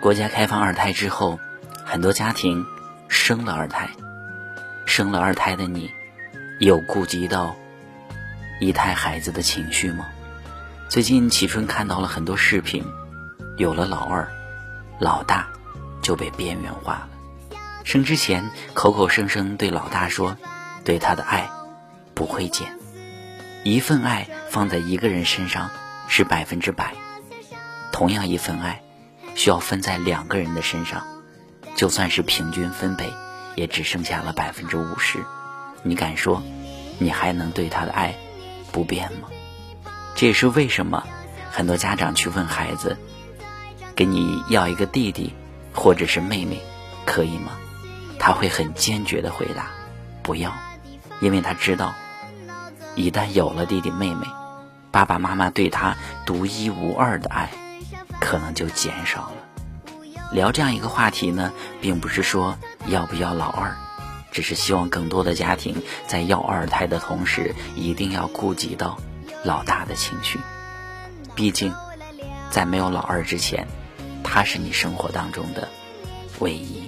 国家开放二胎之后，很多家庭生了二胎，生了二胎的你，有顾及到一胎孩子的情绪吗？最近启春看到了很多视频，有了老二，老大就被边缘化了。生之前口口声声对老大说，对他的爱不会减。一份爱放在一个人身上是百分之百，同样一份爱需要分在两个人的身上，就算是平均分配，也只剩下了百分之五十。你敢说，你还能对他的爱不变吗？这也是为什么很多家长去问孩子，给你要一个弟弟或者是妹妹，可以吗？他会很坚决的回答，不要，因为他知道，一旦有了弟弟妹妹，爸爸妈妈对他独一无二的爱，可能就减少了。聊这样一个话题呢，并不是说要不要老二，只是希望更多的家庭在要二胎的同时，一定要顾及到老大的情绪。毕竟，在没有老二之前，他是你生活当中的唯一。